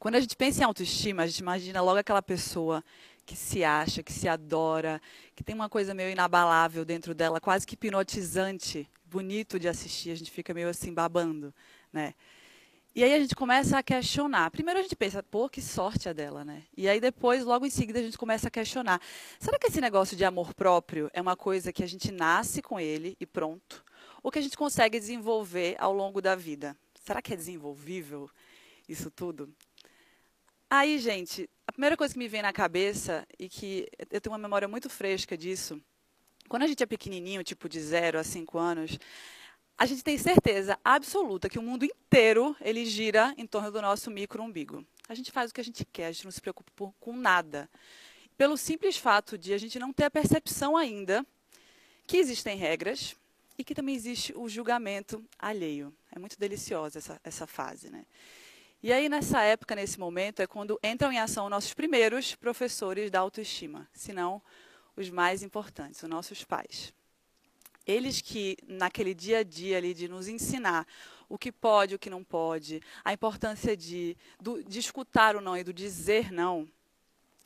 Quando a gente pensa em autoestima, a gente imagina logo aquela pessoa que se acha, que se adora, que tem uma coisa meio inabalável dentro dela, quase que hipnotizante, bonito de assistir, a gente fica meio assim babando, né? E aí a gente começa a questionar. Primeiro a gente pensa, pô, que sorte a dela, né? E aí depois, logo em seguida, a gente começa a questionar. Será que esse negócio de amor próprio é uma coisa que a gente nasce com ele e pronto? Ou que a gente consegue desenvolver ao longo da vida? Será que é desenvolvível isso tudo? Aí, gente, a primeira coisa que me vem na cabeça, e que eu tenho uma memória muito fresca disso, quando a gente é pequenininho, tipo de zero a cinco anos, a gente tem certeza absoluta que o mundo inteiro ele gira em torno do nosso micro-umbigo. A gente faz o que a gente quer, a gente não se preocupa por, com nada. Pelo simples fato de a gente não ter a percepção ainda que existem regras e que também existe o julgamento alheio. É muito deliciosa essa, essa fase. Né? E aí, nessa época, nesse momento, é quando entram em ação nossos primeiros professores da autoestima, se não os mais importantes, os nossos pais. Eles que, naquele dia a dia ali, de nos ensinar o que pode, o que não pode, a importância de, do, de escutar o não e do dizer não,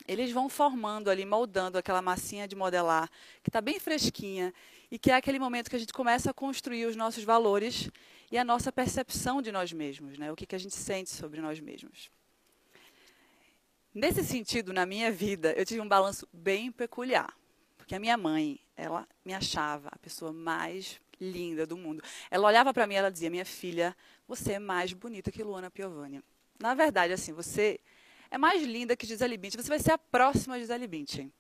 eles vão formando ali, moldando aquela massinha de modelar, que está bem fresquinha, e que é aquele momento que a gente começa a construir os nossos valores e a nossa percepção de nós mesmos, né? o que, que a gente sente sobre nós mesmos. Nesse sentido, na minha vida, eu tive um balanço bem peculiar. Porque a minha mãe, ela me achava a pessoa mais linda do mundo. Ela olhava para mim e ela dizia: Minha filha, você é mais bonita que Luana Piovani. Na verdade, assim, você é mais linda que Gisele Bündchen. Você vai ser a próxima Gisele Bündchen.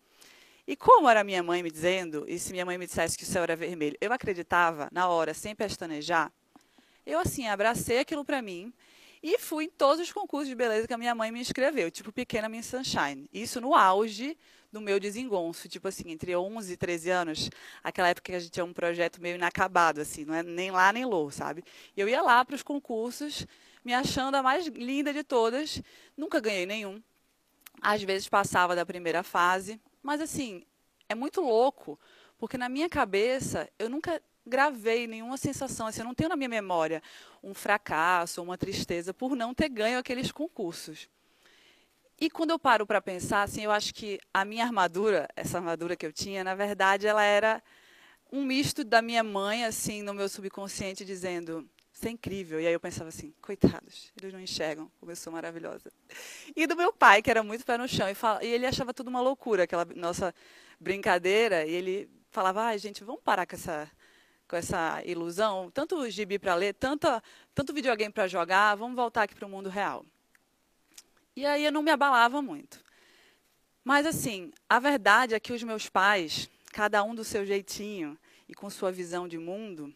E como era minha mãe me dizendo, e se minha mãe me dissesse que o céu era vermelho, eu acreditava na hora, sem pestanejar, eu assim abracei aquilo para mim e fui em todos os concursos de beleza que a minha mãe me inscreveu, tipo Pequena Miss Sunshine. Isso no auge do meu desengonço, tipo assim, entre 11 e 13 anos, aquela época que a gente tinha um projeto meio inacabado, assim, não é nem lá nem lou, sabe? Eu ia lá para os concursos, me achando a mais linda de todas, nunca ganhei nenhum. Às vezes passava da primeira fase, mas assim, é muito louco, porque na minha cabeça eu nunca gravei nenhuma sensação, assim, eu não tenho na minha memória um fracasso, uma tristeza por não ter ganho aqueles concursos. E quando eu paro para pensar, assim, eu acho que a minha armadura, essa armadura que eu tinha, na verdade, ela era um misto da minha mãe, assim, no meu subconsciente, dizendo: "Isso é incrível". E aí eu pensava assim: "Coitados, eles não enxergam como eu sou maravilhosa". E do meu pai, que era muito pé no chão e, fala, e ele achava tudo uma loucura, aquela nossa brincadeira, e ele falava: "Ai, gente, vamos parar com essa com essa ilusão, tanto gibi para ler, tanto, tanto videogame para jogar, vamos voltar aqui para o mundo real". E aí eu não me abalava muito. Mas assim, a verdade é que os meus pais, cada um do seu jeitinho e com sua visão de mundo,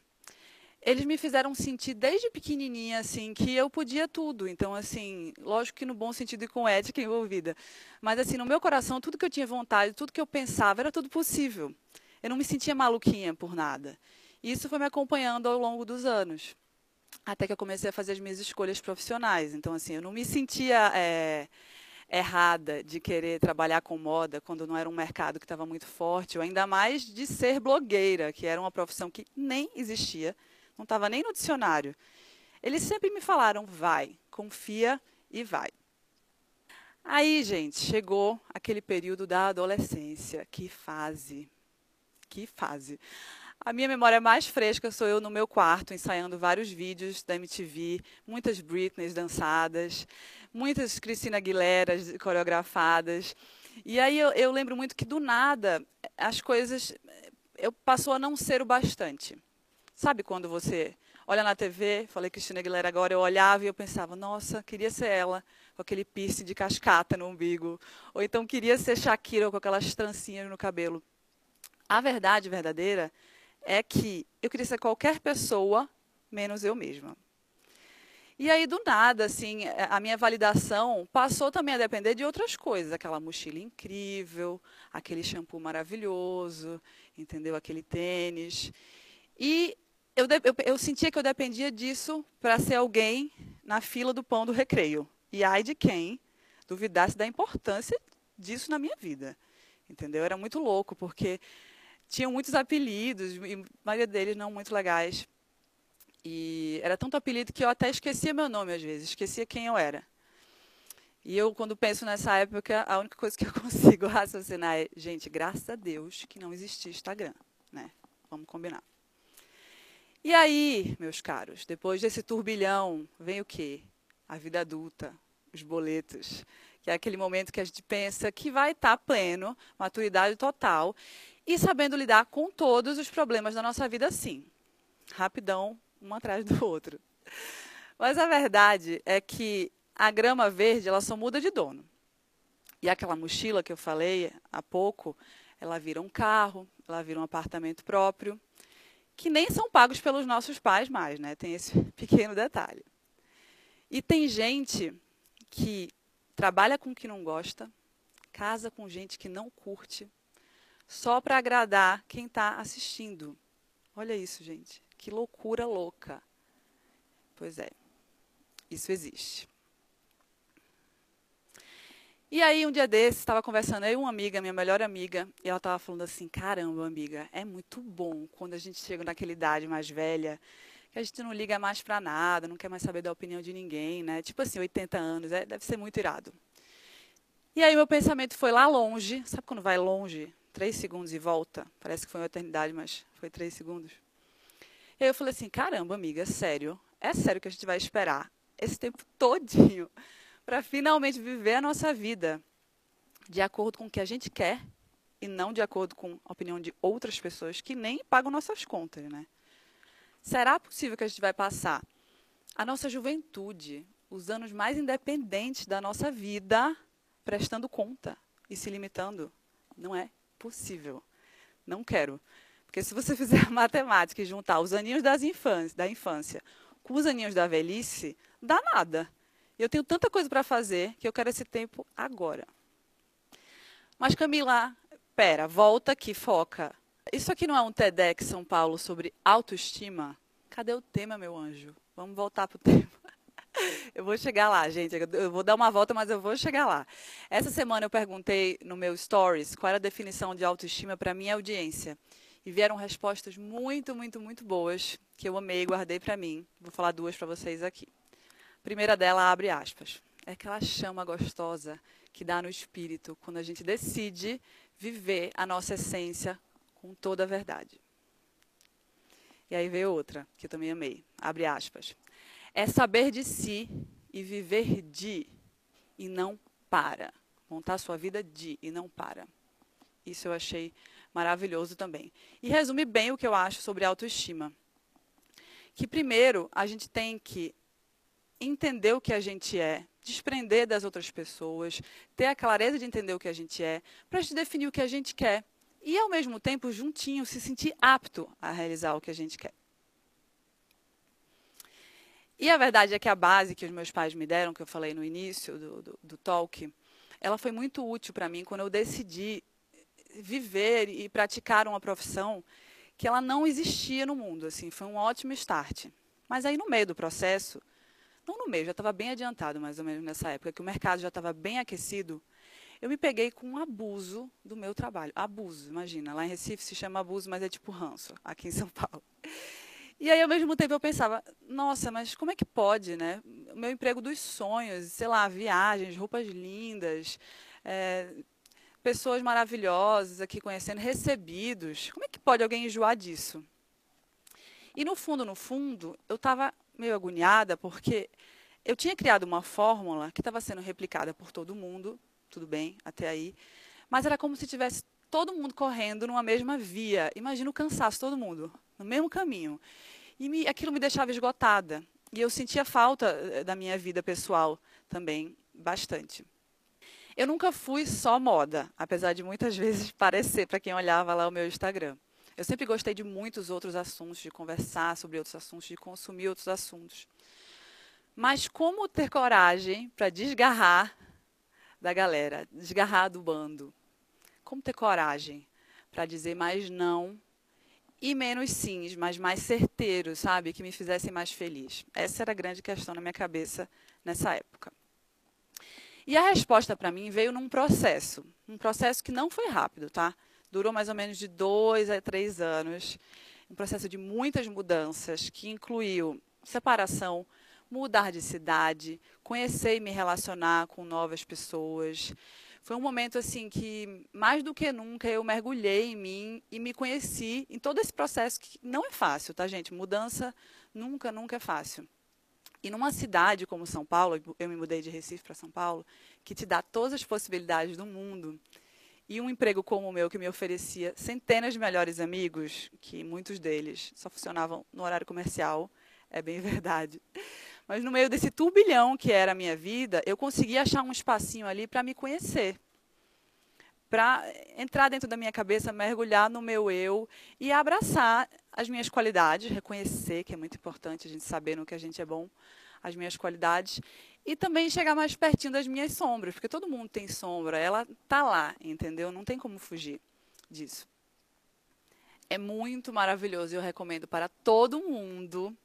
eles me fizeram sentir desde pequenininha assim que eu podia tudo. Então assim, lógico que no bom sentido e com ética envolvida, mas assim, no meu coração, tudo que eu tinha vontade, tudo que eu pensava, era tudo possível. Eu não me sentia maluquinha por nada. E isso foi me acompanhando ao longo dos anos até que eu comecei a fazer as minhas escolhas profissionais. Então, assim, eu não me sentia é, errada de querer trabalhar com moda quando não era um mercado que estava muito forte, ou ainda mais de ser blogueira, que era uma profissão que nem existia, não estava nem no dicionário. Eles sempre me falaram: vai, confia e vai. Aí, gente, chegou aquele período da adolescência. Que fase! Que fase! A minha memória mais fresca sou eu no meu quarto, ensaiando vários vídeos da MTV, muitas Britneys dançadas, muitas Cristina Aguileras coreografadas. E aí eu, eu, lembro muito que do nada as coisas eu passou a não ser o bastante. Sabe quando você olha na TV, falei Cristina Aguilera agora, eu olhava e eu pensava, nossa, queria ser ela com aquele piercing de cascata no umbigo, ou então queria ser Shakira com aquelas trancinhas no cabelo. A verdade verdadeira é que eu queria ser qualquer pessoa menos eu mesma. E aí, do nada, assim, a minha validação passou também a depender de outras coisas. Aquela mochila incrível, aquele shampoo maravilhoso, entendeu? Aquele tênis. E eu, eu, eu sentia que eu dependia disso para ser alguém na fila do pão do recreio. E ai de quem duvidasse da importância disso na minha vida. Entendeu? Era muito louco, porque tinham muitos apelidos, e a maioria deles não muito legais. E era tanto apelido que eu até esquecia meu nome às vezes, esquecia quem eu era. E eu, quando penso nessa época, a única coisa que eu consigo raciocinar é, gente, graças a Deus que não existia Instagram, né? Vamos combinar. E aí, meus caros, depois desse turbilhão, vem o quê? A vida adulta, os boletos, que é aquele momento que a gente pensa que vai estar pleno, maturidade total, e sabendo lidar com todos os problemas da nossa vida, sim. Rapidão, um atrás do outro. Mas a verdade é que a grama verde, ela só muda de dono. E aquela mochila que eu falei há pouco, ela vira um carro, ela vira um apartamento próprio, que nem são pagos pelos nossos pais mais, né? Tem esse pequeno detalhe. E tem gente que trabalha com o que não gosta, casa com gente que não curte, só para agradar quem está assistindo. Olha isso, gente. Que loucura louca. Pois é, isso existe. E aí, um dia desses, estava conversando e uma amiga, minha melhor amiga, e ela estava falando assim: caramba, amiga, é muito bom quando a gente chega naquela idade mais velha, que a gente não liga mais para nada, não quer mais saber da opinião de ninguém, né? Tipo assim, 80 anos, é, deve ser muito irado. E aí, meu pensamento foi lá longe, sabe quando vai longe? Três segundos e volta? Parece que foi uma eternidade, mas foi três segundos. E aí eu falei assim: caramba, amiga, é sério? É sério que a gente vai esperar esse tempo todinho? para finalmente viver a nossa vida de acordo com o que a gente quer e não de acordo com a opinião de outras pessoas que nem pagam nossas contas, né? Será possível que a gente vai passar a nossa juventude, os anos mais independentes da nossa vida, prestando conta e se limitando? Não é possível. Não quero. Porque se você fizer matemática e juntar os aninhos das da infância com os aninhos da velhice, dá nada. Eu tenho tanta coisa para fazer que eu quero esse tempo agora. Mas Camila, pera, volta aqui, foca. Isso aqui não é um TEDx São Paulo sobre autoestima? Cadê o tema, meu anjo? Vamos voltar para o tema. Eu vou chegar lá, gente. Eu vou dar uma volta, mas eu vou chegar lá. Essa semana eu perguntei no meu stories qual era a definição de autoestima para minha audiência. E vieram respostas muito, muito, muito boas, que eu amei e guardei para mim. Vou falar duas para vocês aqui primeira dela abre aspas. É aquela chama gostosa que dá no espírito quando a gente decide viver a nossa essência com toda a verdade. E aí veio outra, que eu também amei. Abre aspas. É saber de si e viver de e não para. Montar sua vida de e não para. Isso eu achei maravilhoso também. E resume bem o que eu acho sobre autoestima. Que primeiro a gente tem que entender o que a gente é, desprender das outras pessoas, ter a clareza de entender o que a gente é, para a gente definir o que a gente quer e, ao mesmo tempo, juntinho, se sentir apto a realizar o que a gente quer. E a verdade é que a base que os meus pais me deram, que eu falei no início do, do, do talk, ela foi muito útil para mim quando eu decidi viver e praticar uma profissão que ela não existia no mundo. Assim, foi um ótimo start. Mas aí, no meio do processo, não no meio, já estava bem adiantado mais ou menos nessa época, que o mercado já estava bem aquecido, eu me peguei com um abuso do meu trabalho. Abuso, imagina. Lá em Recife se chama abuso, mas é tipo ranço, aqui em São Paulo. E aí, ao mesmo tempo, eu pensava, nossa, mas como é que pode, né? O meu emprego dos sonhos, sei lá, viagens, roupas lindas, é, pessoas maravilhosas aqui conhecendo, recebidos. Como é que pode alguém enjoar disso? E no fundo, no fundo, eu estava meio agoniada porque eu tinha criado uma fórmula que estava sendo replicada por todo mundo, tudo bem, até aí, mas era como se tivesse todo mundo correndo numa mesma via. Imagina o cansaço, todo mundo, no mesmo caminho. E me, aquilo me deixava esgotada. E eu sentia falta eh, da minha vida pessoal também, bastante. Eu nunca fui só moda, apesar de muitas vezes parecer para quem olhava lá o meu Instagram. Eu sempre gostei de muitos outros assuntos, de conversar sobre outros assuntos, de consumir outros assuntos. Mas como ter coragem para desgarrar da galera, desgarrar do bando? Como ter coragem para dizer mais não e menos sims, mas mais certeiros, sabe? Que me fizessem mais feliz. Essa era a grande questão na minha cabeça nessa época. E a resposta para mim veio num processo, um processo que não foi rápido, tá? Durou mais ou menos de dois a três anos. Um processo de muitas mudanças, que incluiu separação, mudar de cidade, conhecer e me relacionar com novas pessoas. Foi um momento assim que mais do que nunca eu mergulhei em mim e me conheci em todo esse processo que não é fácil, tá, gente? Mudança nunca, nunca é fácil. E numa cidade como São Paulo, eu me mudei de Recife para São Paulo, que te dá todas as possibilidades do mundo, e um emprego como o meu, que me oferecia centenas de melhores amigos, que muitos deles só funcionavam no horário comercial, é bem verdade. Mas no meio desse turbilhão que era a minha vida, eu consegui achar um espacinho ali para me conhecer. Para entrar dentro da minha cabeça, mergulhar no meu eu e abraçar as minhas qualidades, reconhecer, que é muito importante a gente saber no que a gente é bom, as minhas qualidades, e também chegar mais pertinho das minhas sombras, porque todo mundo tem sombra, ela tá lá, entendeu? Não tem como fugir disso. É muito maravilhoso, eu recomendo para todo mundo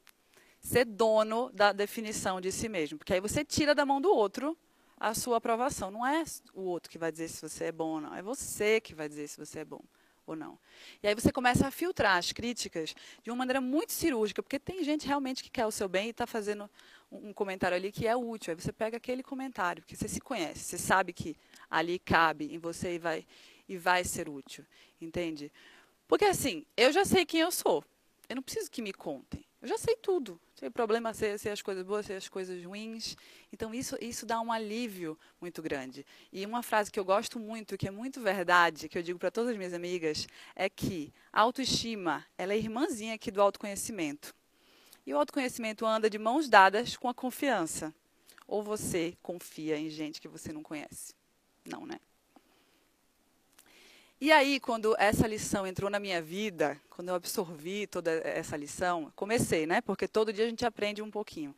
ser dono da definição de si mesmo, porque aí você tira da mão do outro a sua aprovação. Não é o outro que vai dizer se você é bom ou não, é você que vai dizer se você é bom ou não. E aí você começa a filtrar as críticas de uma maneira muito cirúrgica, porque tem gente realmente que quer o seu bem e está fazendo um comentário ali que é útil. Aí você pega aquele comentário, porque você se conhece, você sabe que ali cabe em você e vai, e vai ser útil. Entende? Porque assim, eu já sei quem eu sou. Eu não preciso que me contem. Eu já sei tudo. Sei o problema, sei, sei as coisas boas, sei as coisas ruins. Então, isso, isso dá um alívio muito grande. E uma frase que eu gosto muito, que é muito verdade, que eu digo para todas as minhas amigas, é que a autoestima ela é irmãzinha aqui do autoconhecimento. E o autoconhecimento anda de mãos dadas com a confiança. Ou você confia em gente que você não conhece? Não, né? E aí, quando essa lição entrou na minha vida, quando eu absorvi toda essa lição, comecei, né? Porque todo dia a gente aprende um pouquinho.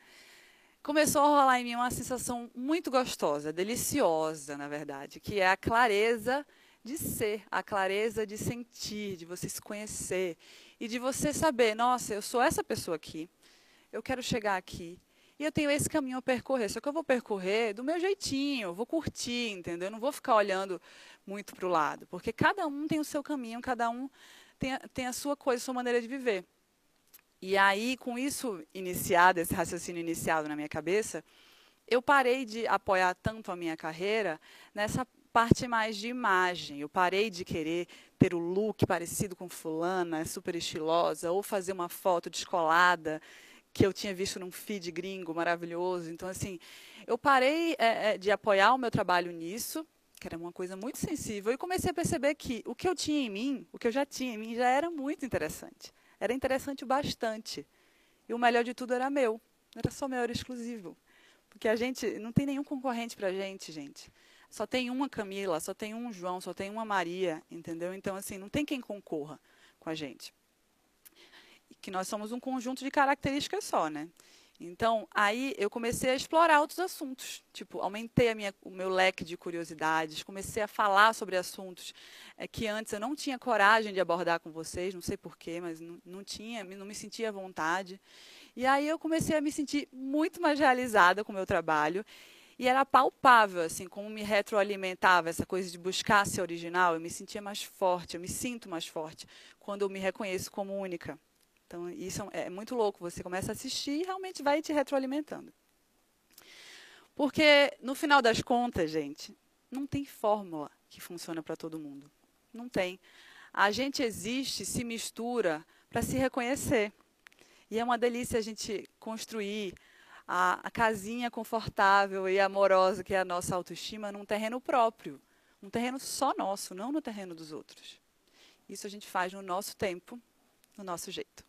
Começou a rolar em mim uma sensação muito gostosa, deliciosa, na verdade, que é a clareza de ser, a clareza de sentir, de você se conhecer e de você saber, nossa, eu sou essa pessoa aqui, eu quero chegar aqui. E eu tenho esse caminho a percorrer, só que eu vou percorrer do meu jeitinho, vou curtir, entendeu? Eu não vou ficar olhando muito para o lado, porque cada um tem o seu caminho, cada um tem a, tem a sua coisa, a sua maneira de viver. E aí, com isso iniciado, esse raciocínio iniciado na minha cabeça, eu parei de apoiar tanto a minha carreira nessa parte mais de imagem. Eu parei de querer ter o look parecido com fulana, super estilosa, ou fazer uma foto descolada que eu tinha visto num feed gringo maravilhoso. Então, assim, eu parei é, de apoiar o meu trabalho nisso, que era uma coisa muito sensível, e comecei a perceber que o que eu tinha em mim, o que eu já tinha em mim, já era muito interessante. Era interessante bastante. E o melhor de tudo era meu. Não era só meu, era exclusivo. Porque a gente não tem nenhum concorrente para a gente, gente. Só tem uma Camila, só tem um João, só tem uma Maria, entendeu? Então, assim, não tem quem concorra com a gente que nós somos um conjunto de características só, né? Então, aí eu comecei a explorar outros assuntos. Tipo, aumentei minha, o meu leque de curiosidades, comecei a falar sobre assuntos é, que antes eu não tinha coragem de abordar com vocês, não sei porquê, mas não, não tinha, não me sentia à vontade. E aí eu comecei a me sentir muito mais realizada com o meu trabalho. E era palpável, assim, como me retroalimentava essa coisa de buscar ser original. Eu me sentia mais forte, eu me sinto mais forte quando eu me reconheço como única. Então, isso é, é muito louco. Você começa a assistir e realmente vai te retroalimentando. Porque, no final das contas, gente, não tem fórmula que funciona para todo mundo. Não tem. A gente existe, se mistura para se reconhecer. E é uma delícia a gente construir a, a, casinha confortável e amorosa que é a nossa autoestima num terreno próprio. Um terreno só nosso, não no terreno dos outros. Isso a gente faz no nosso tempo, no nosso jeito.